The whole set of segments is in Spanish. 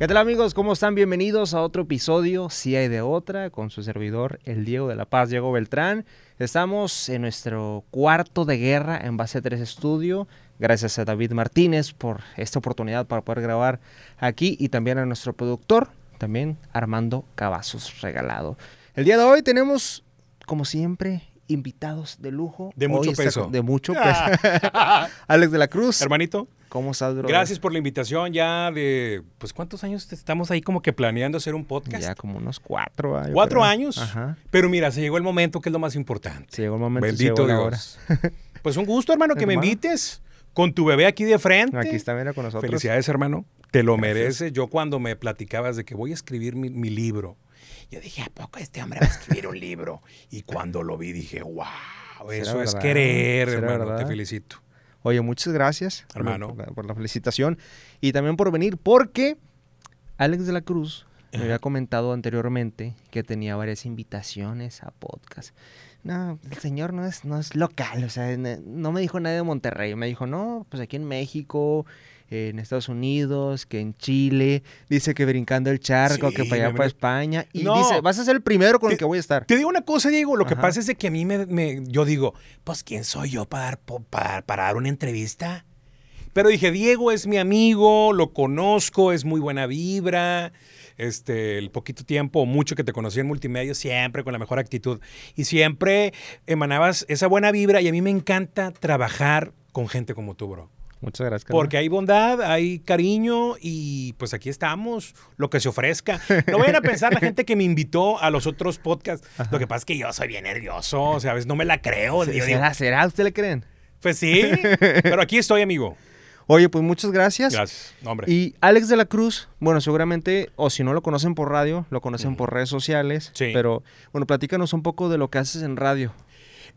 ¿Qué tal amigos? ¿Cómo están? Bienvenidos a otro episodio, Si hay de otra, con su servidor, el Diego de la Paz, Diego Beltrán. Estamos en nuestro cuarto de guerra en Base 3 Estudio. Gracias a David Martínez por esta oportunidad para poder grabar aquí y también a nuestro productor, también Armando Cavazos Regalado. El día de hoy tenemos, como siempre, invitados de lujo. De mucho peso. De mucho peso. Alex de la Cruz. Hermanito, ¿Cómo estás, bro? gracias por la invitación ya de, pues, ¿cuántos años estamos ahí como que planeando hacer un podcast? Ya como unos cuatro años. ¿Cuatro años? Ajá. Pero mira, se llegó el momento que es lo más importante. Se llegó el momento. Bendito Dios. Pues un gusto, hermano, que me invites con tu bebé aquí de frente. Aquí está, mira, con nosotros. Felicidades, hermano. Te lo Gracias. mereces. Yo cuando me platicabas de que voy a escribir mi, mi libro, yo dije, ¿a poco este hombre va a escribir un libro? Y cuando lo vi dije, wow, eso es verdad? querer, ¿Será hermano. Te felicito. Oye, muchas gracias. por- Hermano. Por, la- por la felicitación. Y también por venir, porque Alex de la Cruz me había comentado anteriormente que tenía varias invitaciones a podcast. No, el señor no es, no es local, o sea, no me dijo nada de Monterrey. Me dijo, no, pues aquí en México, en Estados Unidos, que en Chile. Dice que brincando el charco, Sí, que para allá, para España. Y No. dice, vas a ser el primero con el que voy a estar. Te digo una cosa, Diego. Lo que pasa es de que a mí me, me- yo digo, pues quién soy yo para dar, para dar una entrevista. Pero dije, Diego es mi amigo, lo conozco, es muy buena vibra. Este, el poquito tiempo o mucho que te conocí en multimedia, siempre con la mejor actitud. Y siempre emanabas esa buena vibra. Y a mí me encanta trabajar con gente como tú, bro. Muchas gracias. carnal. Porque hay bondad, hay cariño y pues aquí estamos, lo que se ofrezca. No vayan a pensar la gente que me invitó a los otros podcasts. Lo que pasa es que yo soy bien nervioso, o sea, a veces no me la creo. Yo digo, ¿Será, ¿Será? ¿Usted le creen? pues sí, pero aquí estoy, amigo. Oye, pues muchas gracias. Gracias. Hombre. Y Alex de la Cruz, bueno, seguramente, o si no lo conocen por radio, lo conocen por redes sociales. Sí. Pero, bueno, platícanos un poco de lo que haces en radio.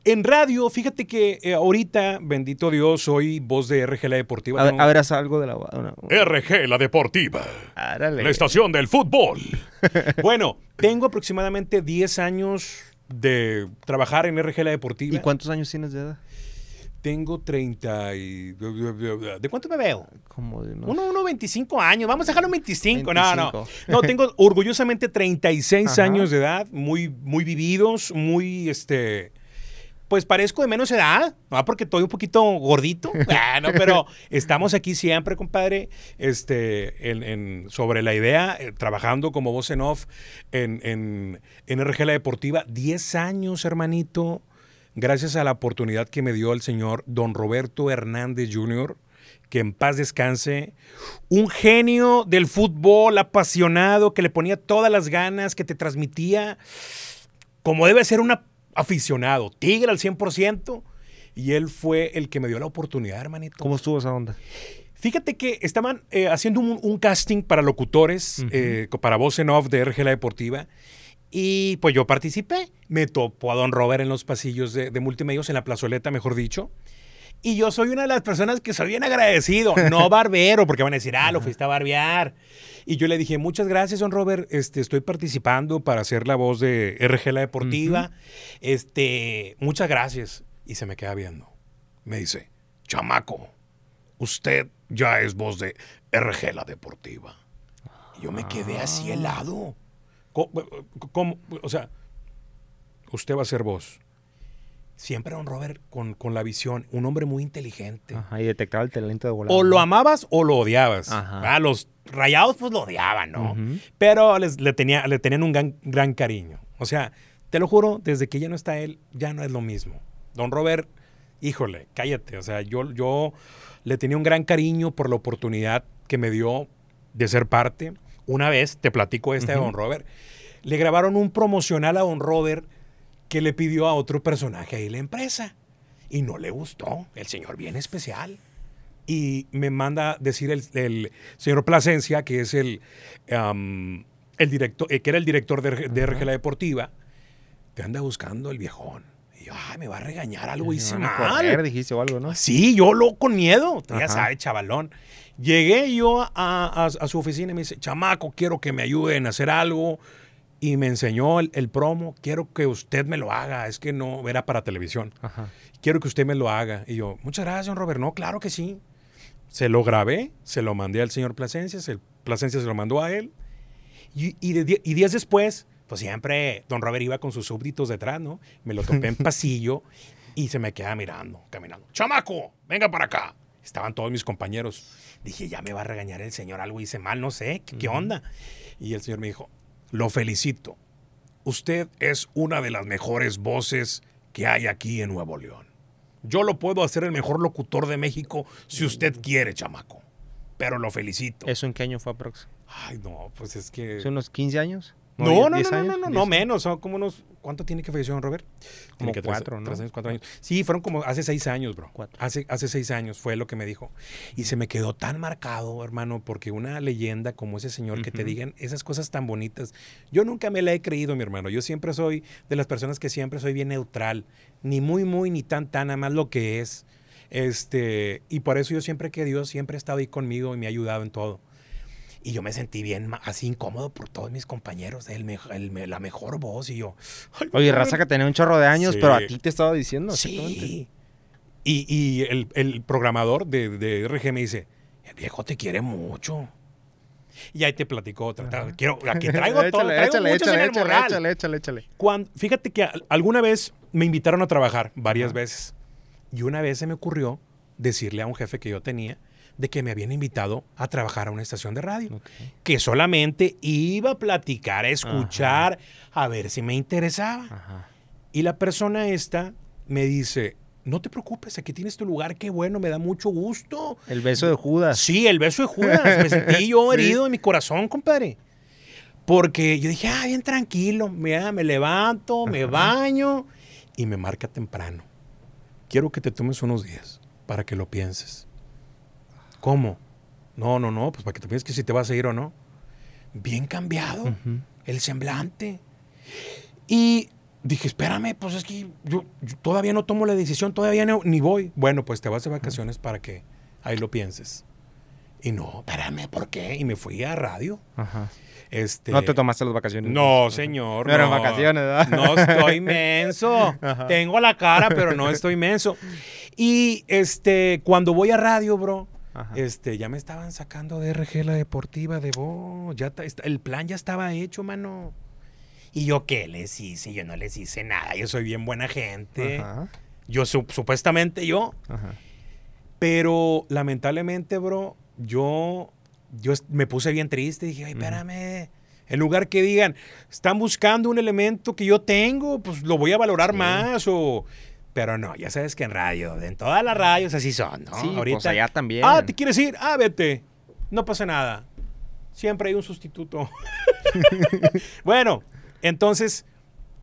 En radio, fíjate que eh, ahorita, bendito Dios, soy voz de RG La Deportiva. A ver, Tengo- a ver, haz algo de la... RG La Deportiva. Árale. La estación del fútbol. bueno, tengo aproximadamente 10 años de trabajar en RG La Deportiva. ¿Y cuántos años tienes de edad? Tengo 30 y... ¿De cuánto me veo? Como de unos... Uno, uno 25 años. Vamos a dejarlo en 25. No, no. 25. No, tengo orgullosamente 36 Ajá. años de edad, muy, muy vividos, muy, este... Pues parezco de menos edad, ¿no? porque estoy un poquito gordito. Ah, no, pero estamos aquí siempre, compadre, este, en, en- sobre la idea, eh, trabajando como voz en off en, en, en RG La Deportiva. 10 años, hermanito, gracias a la oportunidad que me dio el señor don Roberto Hernández Jr., que en paz descanse, un genio del fútbol, apasionado, que le ponía todas las ganas, que te transmitía como debe ser un ap- aficionado, tigre al 100%, y él fue el que me dio la oportunidad, hermanito. ¿Cómo estuvo esa onda? Fíjate que estaban eh, haciendo un, un casting para locutores, eh, para voz en off de RG La Deportiva. Y pues yo participé. Me topó a Don Robert en los pasillos de, de multimedios, en la plazoleta, mejor dicho. Y yo soy una de las personas que soy bien agradecido, no barbero, porque van a decir, ah, lo fuiste a barbear. Y yo le dije, muchas gracias, don Robert, este, estoy participando para hacer la voz de RG La Deportiva. Este, muchas gracias. Y se me queda viendo. Me dice, chamaco, usted ya es voz de RG La Deportiva. Y yo me quedé así Ah. helado. ¿Cómo, cómo? O sea, usted va a ser voz. Siempre don Robert con, con la visión, un hombre muy inteligente. Ajá, y detectaba el talento de volada. O lo amabas o lo odiabas. Ajá. Ah, los rayados pues lo odiaban, ¿no? Pero les- le, tenía, le tenían un gran, gran cariño. O sea, te lo juro, desde que ya no está él, ya no es lo mismo. Don Robert, híjole, cállate. O sea, yo, yo le tenía un gran cariño por la oportunidad que me dio de ser parte. Una vez, te platico esta de. Don Robert, le grabaron un promocional a Don Robert que le pidió a otro personaje ahí la empresa. Y no le gustó. El señor bien especial. Y me manda decir el, el señor Plasencia, que es el, el director, eh, que era el director de, de RG La Deportiva, te anda buscando el viejón. Y yo, ay, me va a regañar, algo Me hice mal. correr, dijiste o algo, ¿no? Sí, yo lo con miedo, ya sabes, chavalón. Llegué yo a, a- a su oficina y me dice, chamaco, quiero que me ayuden a hacer algo. Y me enseñó el, el promo, quiero que usted me lo haga, es que no era para televisión. Ajá. Quiero que usted me lo haga. Y yo, muchas gracias, don Robert. No, claro que sí. Se lo grabé, se lo mandé al señor Plasencia, se Plasencia se lo mandó a él. Y, y de- y días después, pues siempre don Robert iba con sus súbditos detrás, ¿no? Me lo topé en pasillo y se me queda mirando, caminando. ¡Chamaco! ¡Venga para acá! Estaban todos mis compañeros. Dije, ya me va a regañar el señor, algo hice mal, no sé, ¿qué, qué onda? Y el señor me dijo, lo felicito. Usted es una de las mejores voces que hay aquí en Nuevo León. Yo lo puedo hacer el mejor locutor de México si usted quiere, chamaco. Pero lo felicito. ¿Eso en qué año fue aprox? Ay, no, pues es que... ¿Hace unos 15 años? No, ¿10 no, no, 10 no, años? no, no, 10 no menos, son como unos... ¿Cuánto tiene que falleció don Robert? Como que tres- cuatro, ¿no? tres años, cuatro años. Sí, fueron como hace seis años, bro. Cuatro. Hace, hace seis años fue lo que me dijo. Y se me quedó tan marcado, hermano, porque una leyenda como ese señor que te digan esas cosas tan bonitas, yo nunca me la he creído, mi hermano. Yo siempre soy de las personas que siempre soy bien neutral. Ni muy, muy, ni tan, tan, nada más lo que es. Este, y por eso yo siempre que Dios siempre ha estado ahí conmigo y me ha ayudado en todo. Y yo me sentí bien así incómodo por todos mis compañeros, el la mejor voz y yo. "Ay, Oye, no, raza que tenía un chorro de años, Sí. pero a ti te estaba diciendo. Sí. Y, y el, el programador de, de RG me dice, el viejo te quiere mucho. Y ahí te platicó otra. Ajá. Quiero, aquí traigo todo, Échale, traigo échale, muchos échale, en el échale, morral. échale, échale, échale. Cuando- fíjate que al- alguna vez me invitaron a trabajar, varias Ajá. veces. Y una vez se me ocurrió decirle a un jefe que yo tenía de que me habían invitado a trabajar a una estación de radio. Que solamente iba a platicar, a escuchar, a ver si me interesaba. Ajá. Y la persona esta me dice, no te preocupes, aquí tienes tu lugar, qué bueno, me da mucho gusto. El beso de Judas. Sí, el beso de Judas. Me sentí yo Sí. herido en mi corazón, compadre. Porque yo dije, ah, bien tranquilo, mira, me levanto, me baño y me marca temprano. Quiero que te tomes unos días para que lo pienses. ¿Cómo? No, no, no, pues para que te pienses que si te vas a ir o no. Bien cambiado el semblante. Y dije, espérame, pues es que yo, yo todavía no tomo la decisión, todavía no- ni voy. Bueno, pues te vas de vacaciones para que ahí lo pienses. Y no, espérame, ¿por qué? Y me fui a radio. Ajá. Este, No te tomaste las vacaciones. No, señor. No eran vacaciones, ¿verdad? No estoy menso. Ajá. Tengo la cara, pero no estoy menso. Y este, cuando voy a radio, bro, Ajá. este, ya me estaban sacando de RG la deportiva de vos. Ya el plan ya estaba hecho, mano. Y yo qué les hice, yo no les hice nada. Yo soy bien buena gente. Ajá. Yo sup- supuestamente yo. Ajá. Pero lamentablemente, bro, yo, yo me puse bien triste. Dije, ay, espérame. En lugar que digan, están buscando un elemento que yo tengo, pues lo voy a valorar Sí. más. O... Pero no, ya sabes que en radio, en todas las radios así son, ¿no? Sí, pues allá también. Ah, ¿te quieres ir? Ah, vete. No pasa nada. Siempre hay un sustituto. bueno, entonces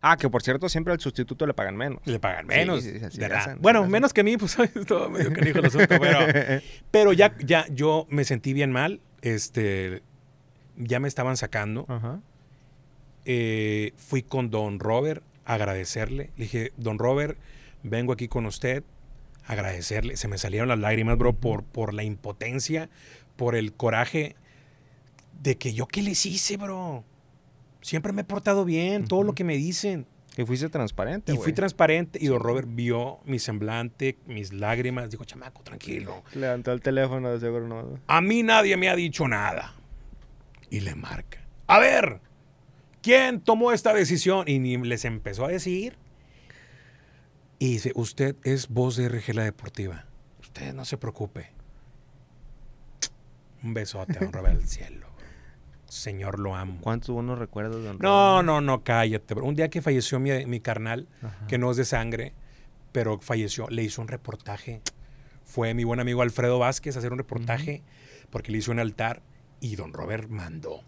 Ah, que por cierto, siempre al sustituto le pagan menos. le pagan menos. Sí, sí, sí, ¿verdad? hacen, bueno, hacen. menos que a mí, pues es todo medio canijo el asunto, pero, pero ya, ya yo me sentí bien mal. Este, ya me estaban sacando. Ajá. Eh, fui con don Robert a agradecerle. Le dije, don Robert, vengo aquí con usted agradecerle. Se me salieron las lágrimas, bro, por, por la impotencia, por el coraje de que yo qué les hice, bro. Siempre me he portado bien, todo lo que me dicen. Y fuiste transparente, Y fui transparente y don Robert vio mi semblante, mis lágrimas. Dijo, chamaco, tranquilo. Levantó el teléfono, de seguro no. A mí nadie me ha dicho nada. Y le marca. A ver, ¿quién tomó esta decisión? Y ni les empezó a decir. Y dice, usted es voz de RG La Deportiva. Usted no se preocupe. Un besote a don Robert al cielo. Señor, lo amo. ¿Cuántos buenos recuerdos, don No, Robert? no, no, cállate. bro. Un día que falleció mi, mi carnal, Ajá. que no es de sangre, pero falleció, le hizo un reportaje. Fue mi buen amigo Alfredo Vázquez a hacer un reportaje porque le hizo un altar y don Robert mandó.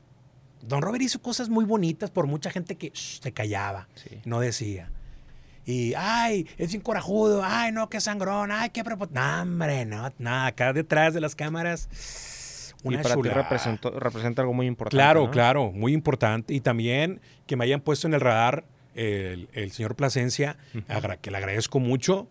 Don Robert hizo cosas muy bonitas por mucha gente que shh, se callaba, Sí. no decía. Y, ay, es bien corajudo, ay, no, qué sangrón, ay, qué prepo-". No, hombre, no, nada, acá detrás de las cámaras. Y para ti chulada. representó, representa algo muy importante. Claro, ¿no? claro, muy importante. Y también que me hayan puesto en el radar el, el señor Plasencia, que le agradezco mucho,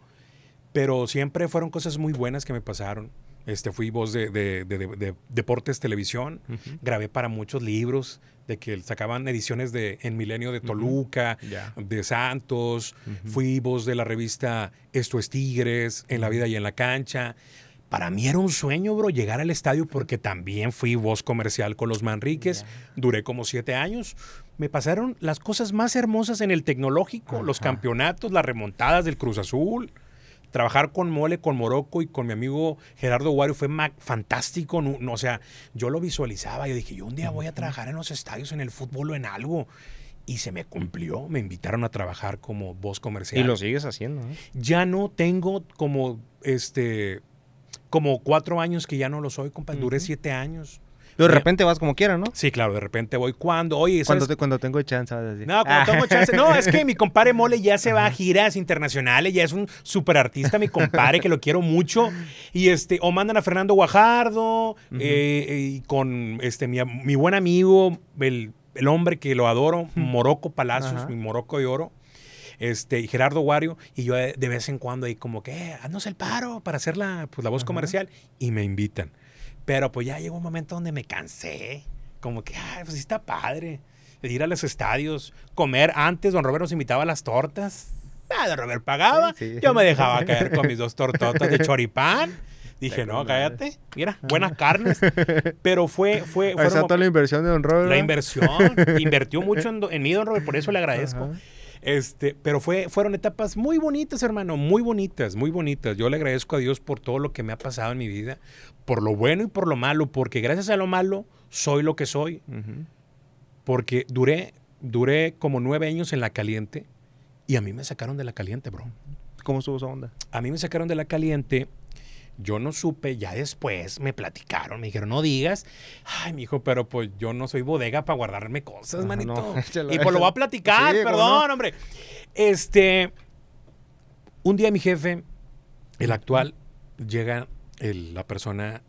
pero siempre fueron cosas muy buenas que me pasaron. Este, fui voz de, de- de- de- de Deportes Televisión, grabé para muchos libros, de que sacaban ediciones de En Milenio de. Toluca, de Santos, Ujú. fui voz de la revista Esto es Tigres, En la vida y en la cancha. Para mí era un sueño, bro, llegar al estadio porque también fui voz comercial con los Manriques. Duré como siete años. Me pasaron las cosas más hermosas en el tecnológico, los campeonatos, las remontadas del Cruz Azul. Trabajar con Mole, con Morocco y con mi amigo Gerardo Guario fue fantástico. No, o sea, yo lo visualizaba. Yo dije, yo un día voy a trabajar en los estadios, en el fútbol o en algo. Y se me cumplió. Me invitaron a trabajar como voz comercial. Y lo sigues haciendo. ¿eh? Ya no tengo como este como cuatro años que ya no lo soy, compa. Duré siete años. Pero de repente vas como quieras, ¿no? Sí, claro, de repente voy cuando, oye, cuando, cuando tengo chance, vas a decir. No, cuando tengo chance. No, es que mi compadre Mole ya se va a giras internacionales, ya es un super artista, mi compadre, que lo quiero mucho. Y este, o mandan a Fernando Guajardo, eh, y con este, mi, mi buen amigo, el, el, hombre que lo adoro, Morocco Palacios, mi Morocco de Oro este, y Gerardo Wario, y yo de vez en cuando ahí como que, eh, haznos el paro para hacer la, pues, la voz comercial, y me invitan. Pero pues ya llegó un momento donde me cansé, como que, ay, pues sí está padre, de ir a los estadios, comer antes, don Robert nos invitaba a las tortas, ah, don Robert pagaba, yo me dejaba caer con mis dos tortotas de choripán, Dije, no, cállate. Mira, buenas carnes. Pero fue... fue Ahí está toda la inversión de Don Robert. La inversión. Invirtió mucho en, en, mí, Don Robert. Por eso le agradezco. Este, pero fue, fueron etapas muy bonitas, hermano, muy bonitas, muy bonitas. Yo le agradezco a Dios por todo lo que me ha pasado en mi vida, por lo bueno y por lo malo, porque gracias a lo malo soy lo que soy. Porque duré, duré como nueve años en la caliente y a mí me sacaron de la caliente, bro. ¿Cómo estuvo esa onda? A mí me sacaron de la caliente yo no supe, ya después me platicaron, me dijeron, no digas, ay, mi hijo, pero pues yo no soy bodega para guardarme cosas, manito. y pues lo voy a platicar, perdón, hombre. Este, un día mi jefe, el actual, llega la persona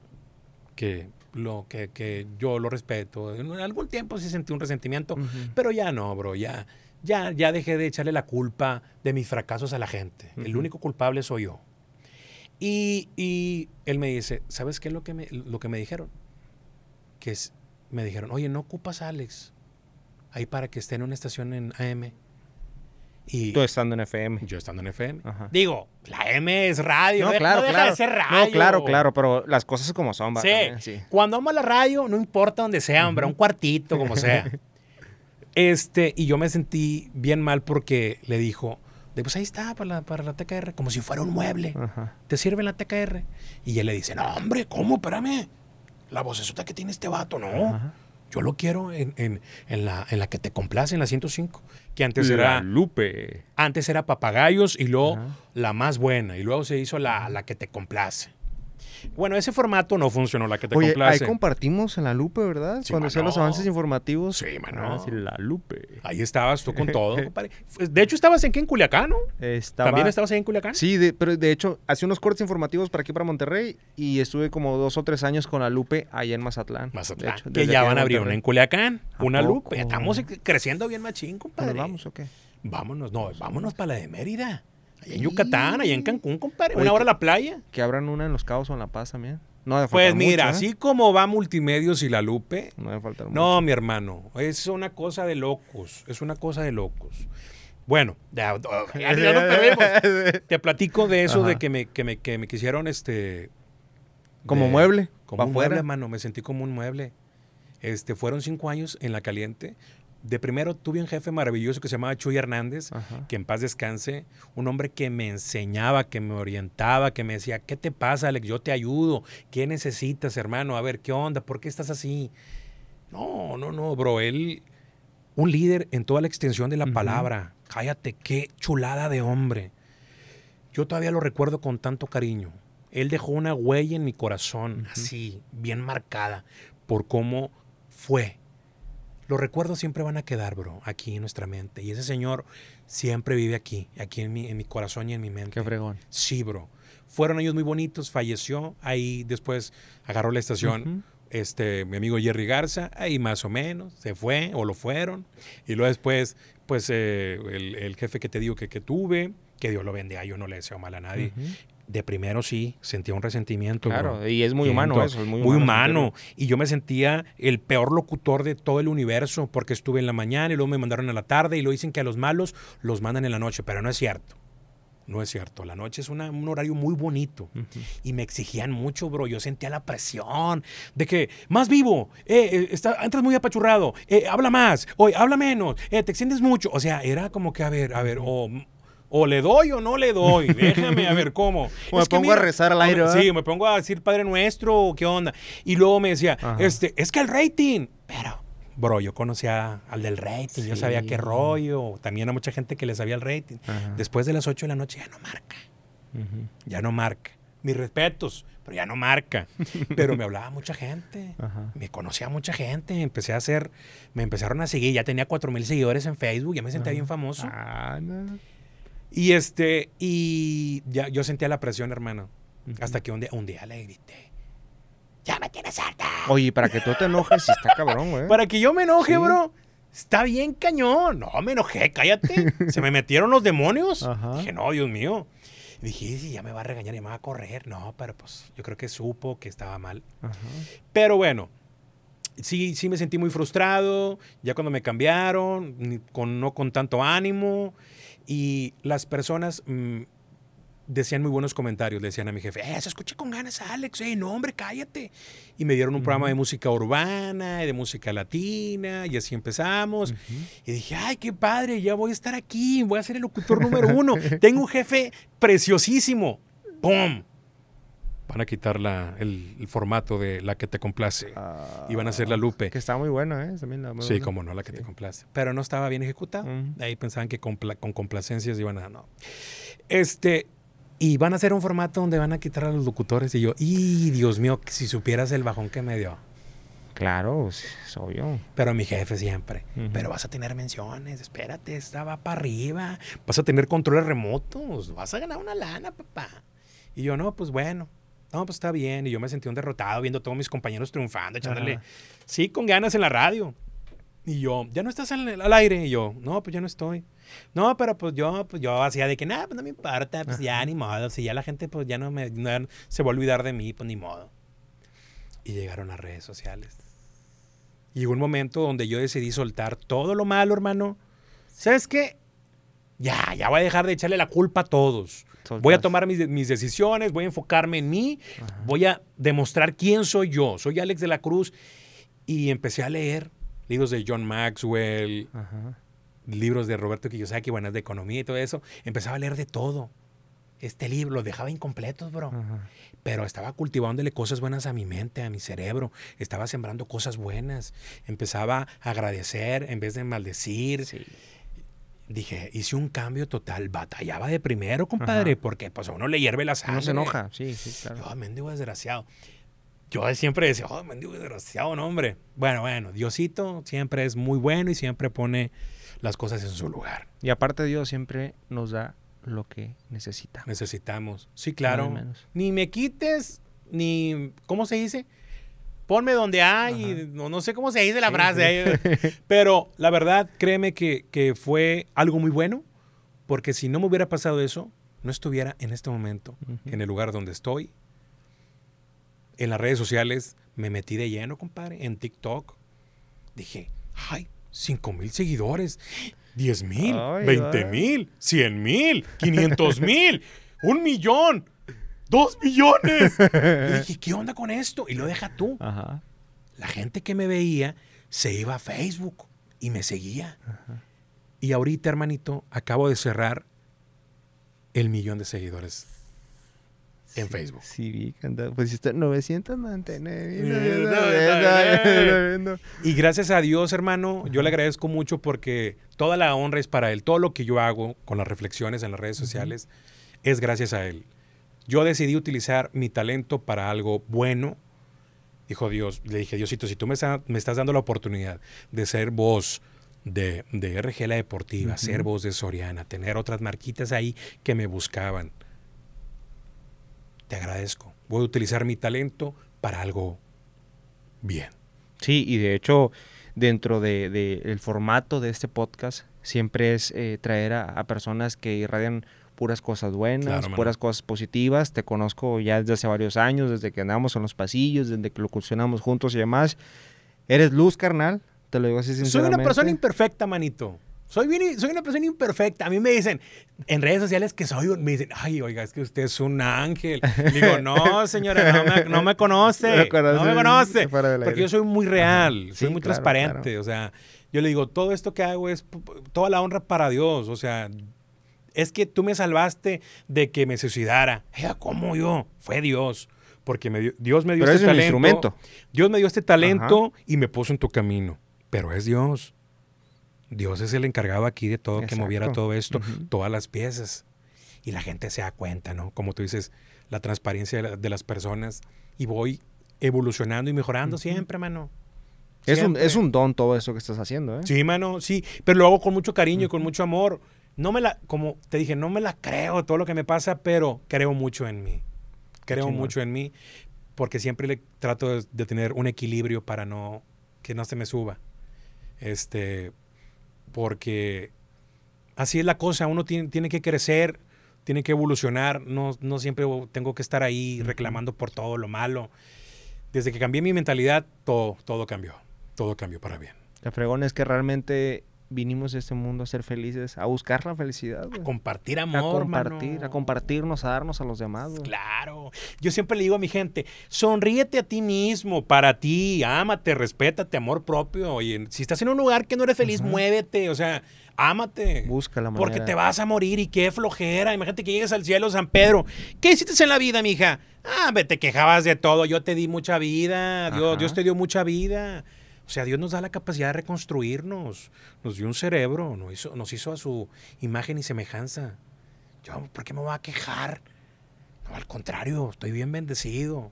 que lo que, que, yo lo respeto. En algún tiempo sí sentí un resentimiento, pero ya no, bro, ya, ya, ya dejé de echarle la culpa de mis fracasos a la gente. El único culpable soy yo. Y, él me dice, ¿sabes qué es lo que me, lo que me dijeron? Que es, me dijeron, oye, no ocupas a Alex ahí para que esté en una estación en AM. Y Tú estando en FM. Yo estando en FM. Digo, la M es radio. No, claro, claro. No, claro, claro, pero las cosas como son. Sí. sí. Cuando amo la radio, no importa donde sea, hombre, un cuartito, como sea. este, y yo me sentí bien mal porque le dijo, de, pues ahí está para la, para la TKR, como si fuera un mueble. ¿Te sirve la TKR? Y él le dice, no, hombre, ¿cómo? Espérame. La vocesota que tiene este vato, no. Yo lo quiero en, en, en, la, en la que te complace, en la 105. Que antes era. Lupe. Antes era Papagayos y luego la más buena. Y luego se hizo la, la que te complace. Bueno, ese formato no funcionó, la que te Oye, Ahí compartimos en la Lupe, ¿verdad? Cuando hacían los avances informativos. Sí, mano. Ah, la Lupe. Ahí estabas tú con todo, compadre. De hecho, estabas en qué, en Culiacán, ¿no? ¿También estabas ahí en Culiacán? Sí, pero de hecho, hacía unos cortes informativos para aquí, para Monterrey, y estuve como dos o tres años con la Lupe allá en Mazatlán. Mazatlán. que ya van a abrir una en Culiacán, una Lupe. Estamos creciendo bien machín, compadre. ¿Nos vamos o qué? Vámonos, no, vámonos para la de Mérida. Allá en Yucatán, allá en Cancún, compadre. una hora a la playa. Que abran una en Los Cabos o en La Paz también. No Pues mira, ¿eh? así como va Multimedios y la Lupe. No debe faltar mucho. No, mi hermano. Es una cosa de locos. Es una cosa de locos. Bueno, ya, no perdemos. Te platico de eso de que me, que me, que me quisieron este. Como mueble. Como un mueble, hermano. Me sentí como un mueble. Este, fueron cinco años en la caliente de primero tuve un jefe maravilloso que se llamaba Chuy Hernández, que en paz descanse, un hombre que me enseñaba, que me orientaba, que me decía, ¿qué te pasa, Alex? Yo te ayudo. ¿Qué necesitas, hermano? A ver, ¿qué onda? ¿Por qué estás así? No, no, no, bro. Él, un líder en toda la extensión de la palabra. Cállate, qué chulada de hombre. Yo todavía lo recuerdo con tanto cariño. Él dejó una huella en mi corazón, así, bien marcada, por cómo fue los recuerdos siempre van a quedar, bro, aquí en nuestra mente. Y ese señor siempre vive aquí, aquí en mi, en mi corazón y en mi mente. Qué fregón. Sí, bro. Fueron años muy bonitos, falleció, ahí después agarró la estación. Este, mi amigo Jerry Garza, ahí más o menos, se fue o lo fueron. Y luego después, pues eh, el, jefe que te digo que, que tuve, que Dios lo bendiga, yo no le deseo mal a nadie de primero sí, sentía un resentimiento. Claro, y es muy humano eso, es muy, muy humano. Y yo me sentía el peor locutor de todo el universo porque estuve en la mañana y luego me mandaron a la tarde y lo dicen que a los malos los mandan en la noche, pero no es cierto. no es cierto. La noche es una- un horario muy bonito. Y me exigían mucho, bro. Yo sentía la presión de que, más vivo, eh, eh, está, entras muy apachurrado, eh, habla más, oye, habla menos, eh, te extiendes mucho. O sea, era como que, a ver, a ver, o, o le doy o no le doy. Déjame, a ver cómo. O me pongo a rezar al aire, ¿verdad? Sí, me pongo a decir Padre Nuestro, o ¿qué onda? Y luego me decía, Ajá. este, es que el rating. Pero, bro, yo conocía al del rating, yo sabía qué rollo. También a mucha gente que le sabía el rating. Ajá. Después de las 8 de la noche ya no marca ya no marca. Mis respetos, pero ya no marca. Pero me hablaba mucha gente. Ajá. Me conocía mucha gente. Empecé a hacer, me empezaron a seguir. Ya tenía cuatro mil seguidores en Facebook. Ya me sentía bien famoso. Ah, no. Y este, y ya yo sentía la presión, hermano. Hasta que un día, un día le grité. Ya me tienes harta. Oye, para que tú te enojes, está cabrón, güey. Para que yo me enoje, Sí. bro. Está bien cañón. No, me enojé, cállate. Se me metieron los demonios. Ajá. Dije, no, Dios mío. Y dije, sí, ya me va a regañar y me va a correr. No, pero pues yo creo que supo que estaba mal. Ajá. Pero bueno, sí, sí me sentí muy frustrado. Ya cuando me cambiaron, con, no con tanto ánimo. Y las personas mm, decían muy buenos comentarios. Le decían a mi jefe, eh, se escucha con ganas, Alex. Eh, no, hombre, cállate. Y me dieron un programa de música urbana y de música latina. Y así empezamos. Y dije, ay, qué padre, ya voy a estar aquí. Voy a ser el locutor número uno. Tengo un jefe preciosísimo. ¡Pum! Van a quitar la- el, el formato de la que te complace. Ah, Y van a hacer la Lupe. Que está muy bueno, ¿eh? También la muy Sí, buena. como no, la que Sí. te complace. Pero no estaba bien ejecutado. Ujú. Ahí pensaban que compla- con complacencias iban a. No. Este. Y van a hacer un formato donde van a quitar a los locutores. Y yo, ¡y Dios mío! Si supieras el bajón que me dio. Claro, es obvio. Pero mi jefe siempre. Pero vas a tener menciones, espérate, esta va para arriba. Vas a tener controles remotos, vas a ganar una lana, papá. Y yo, no, pues bueno. No, pues está bien. Y yo me sentí un derrotado viendo a todos mis compañeros triunfando, echándole. Ajá. Sí, con ganas en la radio. Y yo, ¿ya no estás al, al aire? Y yo, no, pues ya no estoy. No, pero pues yo, pues yo hacía de que, nada, pues no me importa, pues ya ni modo. Si ya la gente, pues ya no me, no- se va a olvidar de mí, pues ni modo. Y llegaron las redes sociales. Llegó un momento donde yo decidí soltar todo lo malo, hermano. ¿Sabes qué? Ya, ya voy a dejar de echarle la culpa a todos. Voy a tomar mis, mis decisiones, voy a enfocarme en mí, Ajá. voy a demostrar quién soy yo. Soy Alex de la Cruz. Y empecé a leer libros de John Maxwell, Ajá. libros de Roberto Kiyosaki, buenas de economía y todo eso. Empezaba a leer de todo. Este libro los dejaba incompletos, bro. Ajá. Pero estaba cultivándole cosas buenas a mi mente, a mi cerebro. Estaba sembrando cosas buenas. Empezaba a agradecer en vez de maldecir. Sí. Dije, hice un cambio total. Batallaba de primero, compadre, Ajá. porque pues a uno le hierve la sangre. Uno se enoja, sí, sí, claro. Yo, mendigo desgraciado. Yo siempre decía, oh, mendigo desgraciado, no, hombre. Bueno, bueno, Diosito siempre es muy bueno y siempre pone las cosas en su lugar. Y aparte Dios siempre nos da lo que necesitamos. Necesitamos. Sí, claro. Menos. Ni me quites, ni. ¿Cómo se dice? Ponme donde hay. No, no sé cómo se dice la Sí, frase. eh. Pero la verdad, créeme que, que fue algo muy bueno. Porque si no me hubiera pasado eso, no estuviera en este momento Ujú. en el lugar donde estoy. En las redes sociales me metí de lleno, compadre. En TikTok. Dije, ay, 5 mil seguidores. 10 mil, Ay, 20 ay. mil, 100 mil, 500 mil, un millón, dos millones. Y dije, ¿qué onda con esto? Y lo deja tú. Ajá. La gente que me veía se iba a Facebook y me seguía. Y ahorita, hermanito, acabo de cerrar el millón de seguidores en Sí, Facebook. Sí, vi pues está 999. Y gracias a Dios, hermano, yo le agradezco mucho porque toda la honra es para Él. Todo lo que yo hago con las reflexiones en las redes sociales es gracias a Él. Yo decidí utilizar mi talento para algo bueno. Dijo Dios, le dije, Diosito, si tú me, está- me estás dando la oportunidad de ser voz de, de RG La Deportiva, ser voz de Soriana, tener otras marquitas ahí que me buscaban, te agradezco. Voy a utilizar mi talento para algo bien. Sí, y de hecho, dentro del de, formato de este podcast, siempre es eh, traer a, a personas que irradian puras cosas buenas, Claro, puras cosas positivas. Te conozco ya desde hace varios años, desde que andamos en los pasillos, desde que lo funcionamos juntos y demás. Eres luz, carnal. Te lo digo así Soy sinceramente. una persona imperfecta, manito. Soy, bien, soy una persona imperfecta. A mí me dicen en redes sociales que soy un. Me dicen, ay, oiga, es que usted es un ángel. Digo, no, señora, no me, conoce. No, me conoce. Porque yo soy muy real, soy muy transparente. O sea, yo le digo, todo esto que hago es toda la honra para Dios. O sea, es que tú me salvaste de que me suicidara. ¿Cómo yo? Fue Dios. Porque me Dios me dio este talento. Instrumento. Dios me dio este talento y me puso en tu camino. Pero es Dios. Dios es el encargado aquí de todo, que moviera todo esto, todas las piezas. Y la gente se da cuenta, ¿no? Como tú dices, la transparencia de, las personas. Y voy evolucionando y mejorando siempre, mano. Es un, es un, don todo eso que estás haciendo, ¿eh? Sí, mano, sí. Pero lo hago con mucho cariño y con mucho amor. No me la, como te dije, no me la creo todo lo que me pasa, pero creo mucho en mí. Creo mucho en mí porque siempre le trato de, de, tener un equilibrio para no que no se me suba. Este, porque así es la cosa, uno tiene, tiene que crecer, tiene que evolucionar, no, no, siempre tengo que estar ahí reclamando por todo lo malo. Desde que cambié mi mentalidad, todo, todo cambió, todo cambió para bien. La fregón es que realmente vinimos a este mundo a ser felices, a buscar la felicidad. A compartir amor, A compartir, a compartirnos, a darnos a los demás. Claro. Yo siempre le digo a mi gente, sonríete a ti mismo, para ti, ámate, respétate, amor propio. Oye, si estás en un lugar que no eres feliz, muévete, o sea, ámate. Busca la manera. Porque te vas a morir y qué flojera. Imagínate que llegues al cielo, San Pedro. ¿Qué hiciste en la vida, mija? Ah, te quejabas de todo. Yo te di mucha vida. Dios, Dios te dio mucha vida. O sea, Dios nos da la capacidad de reconstruirnos. Nos dio un cerebro, nos hizo, nos hizo a su imagen y semejanza. Yo, ¿por qué me voy a quejar? No, al contrario, estoy bien bendecido.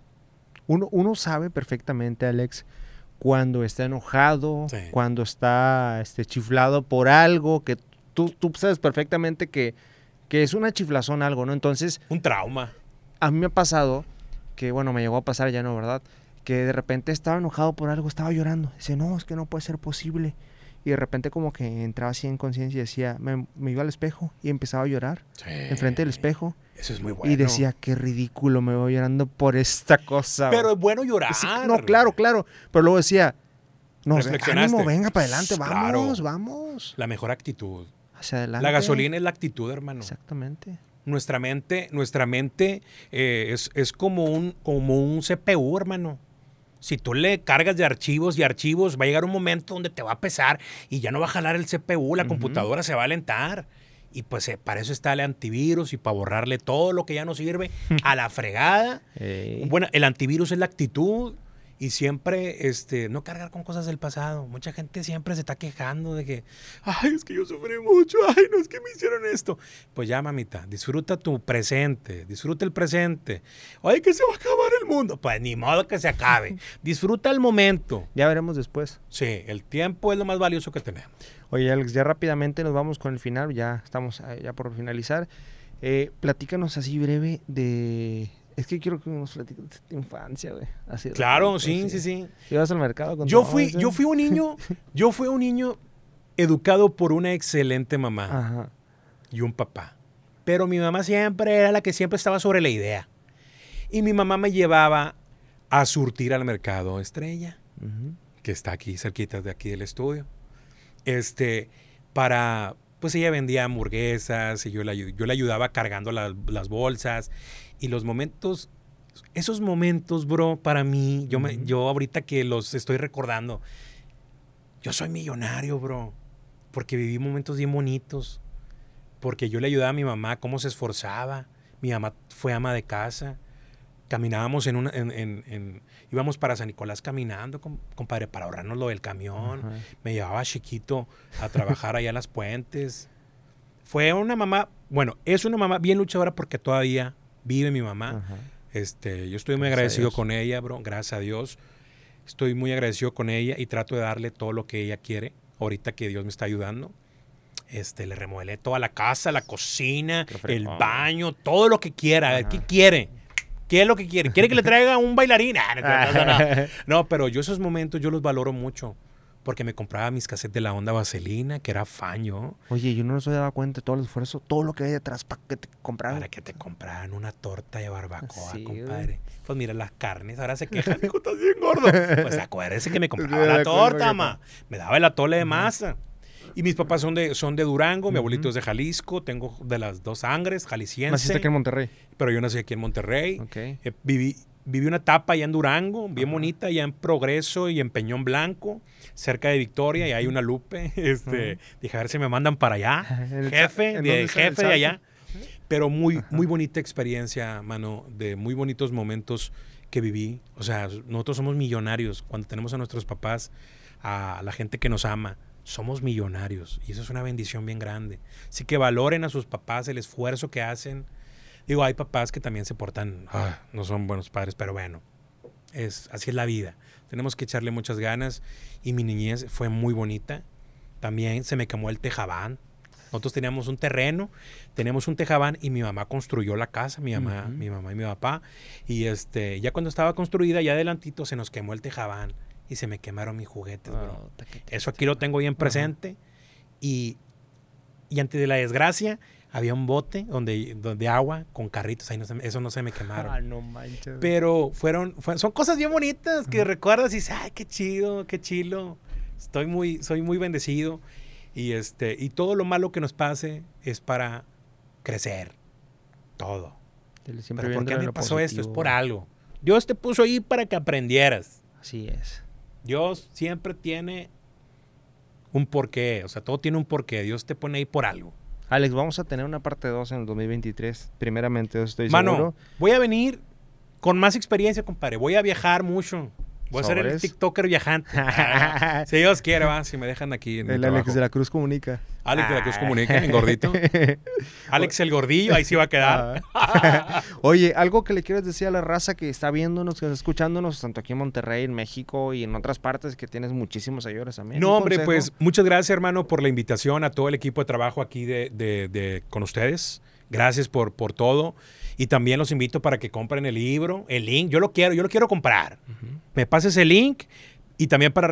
Uno, uno sabe perfectamente, Alex, cuando está enojado, cuando está este, chiflado por algo, que tú, tú sabes perfectamente que, que es una chiflazón algo, ¿no? Entonces... Un trauma. A mí me ha pasado, que bueno, me llegó a pasar ya no, ¿verdad? Que de repente estaba enojado por algo, estaba llorando. Dice, no, es que no puede ser posible. Y de repente como que entraba así en conciencia y decía, me, iba al espejo y empezaba a llorar enfrente del espejo. Eso es muy bueno. Y decía, qué ridículo, me voy llorando por esta cosa. Pero es bueno llorar. no, claro, claro. Pero luego decía, no, ánimo, venga para adelante, vamos, vamos. La mejor actitud. Hacia adelante. La gasolina es la actitud, hermano. Exactamente. Nuestra mente, nuestra mente eh, es, es como, un, como un CPU, hermano si tú le cargas de archivos y archivos, va a llegar un momento donde te va a pesar y ya no va a jalar el CPU, la computadora se va a alentar. Y pues eh, para eso está el antivirus y para borrarle todo lo que ya no sirve a la fregada. Bueno, el antivirus es la actitud y siempre este, no cargar con cosas del pasado. Mucha gente siempre se está quejando de que, ay, es que yo sufrí mucho, ay, no es que me hicieron esto. Pues ya, mamita, disfruta tu presente, disfruta el presente. Ay, que se va a acabar el mundo. Pues ni modo que se acabe. disfruta el momento. Ya veremos después. Sí, el tiempo es lo más valioso que tenemos. Oye, Alex, ya rápidamente nos vamos con el final, ya estamos eh, ya por finalizar. Eh, platícanos así breve de es que quiero que nos platiques de tu infancia, güey. claro, sí, sí, sí. Ibas al mercado con yo fui, yo fui un niño, yo fui un niño educado por una excelente mamá y un papá. Pero mi mamá siempre era la que siempre estaba sobre la idea. Y mi mamá me llevaba a surtir al mercado Estrella, que está aquí cerquita de aquí del estudio. Este, para, pues ella vendía hamburguesas y yo la, yo le ayudaba cargando las bolsas y los momentos, esos momentos, bro, para mí, yo, me, yo ahorita que los estoy recordando, yo soy millonario, bro, porque viví momentos bien bonitos, porque yo le ayudaba a mi mamá, cómo se esforzaba, mi mamá fue ama de casa, caminábamos en una, en, en, íbamos para San Nicolás caminando, compadre, para ahorrarnos lo del camión, me llevaba chiquito a trabajar allá en las puentes. Fue una mamá, bueno, es una mamá bien luchadora porque todavía vive mi mamá. Este, yo estoy muy agradecido con ella, bro, gracias a Dios. Estoy muy agradecido con ella y trato de darle todo lo que ella quiere, ahorita que Dios me está ayudando. Este, le remodelé toda la casa, la cocina, el baño, todo lo que quiera. ¿Qué quiere? ¿Qué es lo que quiere? ¿Quiere que le traiga un bailarín? Ah, no, pero yo esos momentos yo los valoro mucho porque me compraba mis cassettes de la onda vaselina, que era faño. Oye, yo no se daba cuenta de todo el esfuerzo, todo lo que hay detrás para que te compraran. Para que te compraran una torta de barbacoa, compadre. Pues mira las carnes, ahora se quejan, hijo, estás bien gordo. Pues acuérdese que me compraba la torta, ma. Me daba el atole de masa. Y mis papás son de, son de Durango, mi Ujú. abuelito es de Jalisco, tengo de las dos sangres, jalisciense. Naciste aquí en Monterrey. Pero yo nací aquí en Monterrey. Ok. Eh, viví, viví una etapa allá en Durango, bien bonita, allá en Progreso y en Peñón Blanco, cerca de Victoria, y hay una Lupe. Este, Dije, a ver si me mandan para allá. ¿En el jefe, de, jefe de allá. Pero muy, muy bonita experiencia, mano, de muy bonitos momentos que viví. O sea, nosotros somos millonarios cuando tenemos a nuestros papás, a la gente que nos ama. Somos millonarios y eso es una bendición bien grande. Así que valoren a sus papás el esfuerzo que hacen. Digo, hay papás que también se portan, ah, no son buenos padres, pero bueno, es, así es la vida. Tenemos que echarle muchas ganas y mi niñez fue muy bonita. También se me quemó el tejabán. Nosotros teníamos un terreno, teníamos un tejabán y mi mamá construyó la casa, mi mamá, Ujú. mi mamá y mi papá. Y este, ya cuando estaba construida, ya adelantito se nos quemó el tejabán y se me quemaron mis juguetes, bro. Oh, qué Eso aquí lo tengo bien presente. Y, y antes de la desgracia, había un bote donde, donde agua con carritos. Ahí no se me- eso no se me quemaron. Ah, no manches. Pero fueron, fue- son cosas bien bonitas que recuerdas y dices, ay, qué chido, qué chilo. Estoy muy, soy muy bendecido. Y este, y todo lo malo que nos pase es para crecer. Todo. Pero ¿por qué me pasó esto? Es por algo. Dios te puso ahí para que aprendieras. Así es. Dios siempre tiene un porqué. O sea, todo tiene un porqué. Dios te pone ahí por algo. Alex, vamos a tener una parte 2 en el 2023. Primeramente, eso estoy Mano, seguro. voy a venir con más experiencia, compadre. Voy a viajar mucho. Voy a ser el. TikToker viajante. si Dios quiere, va. Si me dejan aquí en El Alex trabajo. de la Cruz comunica. Alex de la Cruz Ah. comunica, en gordito. Alex el gordillo, ahí sí va a quedar. Oye, algo que le quieres decir a la raza que está viéndonos, que está escuchándonos, tanto aquí en Monterrey, en México y en otras partes, que tienes muchísimos seguidores también. No, ¿Un hombre, consejo? pues muchas gracias, hermano, por la invitación a todo el equipo de trabajo aquí de, de- de- con ustedes. Gracias por, por todo. Y también los invito para que compren el libro, el link. Yo lo quiero, yo lo quiero comprar. Me pases el link y también para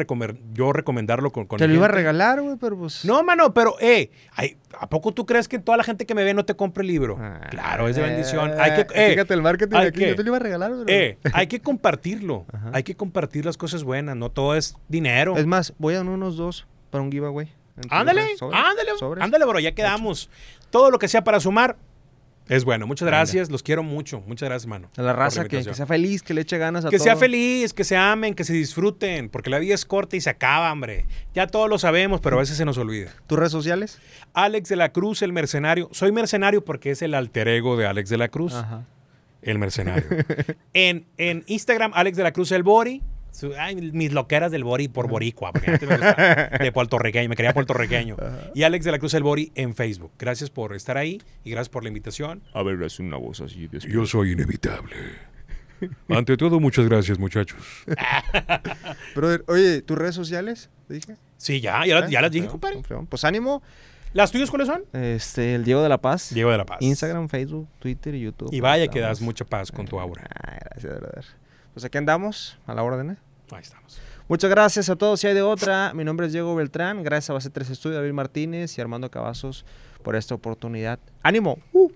yo recomendarlo con, con Te lo iba a regalar, güey, pero pues. No, mano, pero, eh, ay, ¿a poco tú crees que toda la gente que me ve no te compre el libro? Ah, claro, es de bendición. Hay que, eh, Fíjate el marketing hay aquí. que- Yo te lo iba a regalar, güey. eh, hay que compartirlo. Ajá. Hay que compartir las cosas buenas. No todo es dinero. Es más, voy a dar unos dos para un giveaway. Entre Ándale. Sobres, ándale, sobres. ándale, bro, ya quedamos. Todo lo que sea para sumar es bueno. Muchas gracias, los quiero mucho. Muchas gracias, mano. A la raza que, sea feliz, que le eche ganas a Que sea feliz, que se amen, que se disfruten, porque la vida es corta y se acaba, hombre. Ya todos lo sabemos, pero a veces se nos olvida. ¿Tus redes sociales? Alex de la Cruz, el mercenario. Soy mercenario porque es el alter ego de Alex de la Cruz, Ajá. el mercenario. en, en Instagram, Alex de la Cruz, el Bori. Su- ay, mis loqueras del Bori por Boricua, porque antes me gustaba de puertorriqueño, me quería puertorriqueño. Y Alex de la Cruz, el Bori en Facebook. Gracias por estar ahí y gracias por la invitación. A ver, es una voz así. Yo soy inevitable. Ante todo, muchas gracias, muchachos. Brother, oye, ¿tus redes sociales? ¿Te dije? Sí, ya, ya, las- ya las dije, compadre. Pues ánimo. ¿Las tuyas cuáles son? Este, el Diego de la Paz. Diego de la Paz. Instagram, Facebook, Twitter y YouTube. Y vaya que das mucha paz con tu aura. Ah, gracias, brother. Pues aquí andamos, a la orden, ¿eh? Ahí estamos. Muchas gracias a todos. Si hay de otra, mi nombre es Diego Beltrán. Gracias a Base 3 Estudio, David Martínez y Armando Cavazos por esta oportunidad. ¡Ánimo! ¡Uh!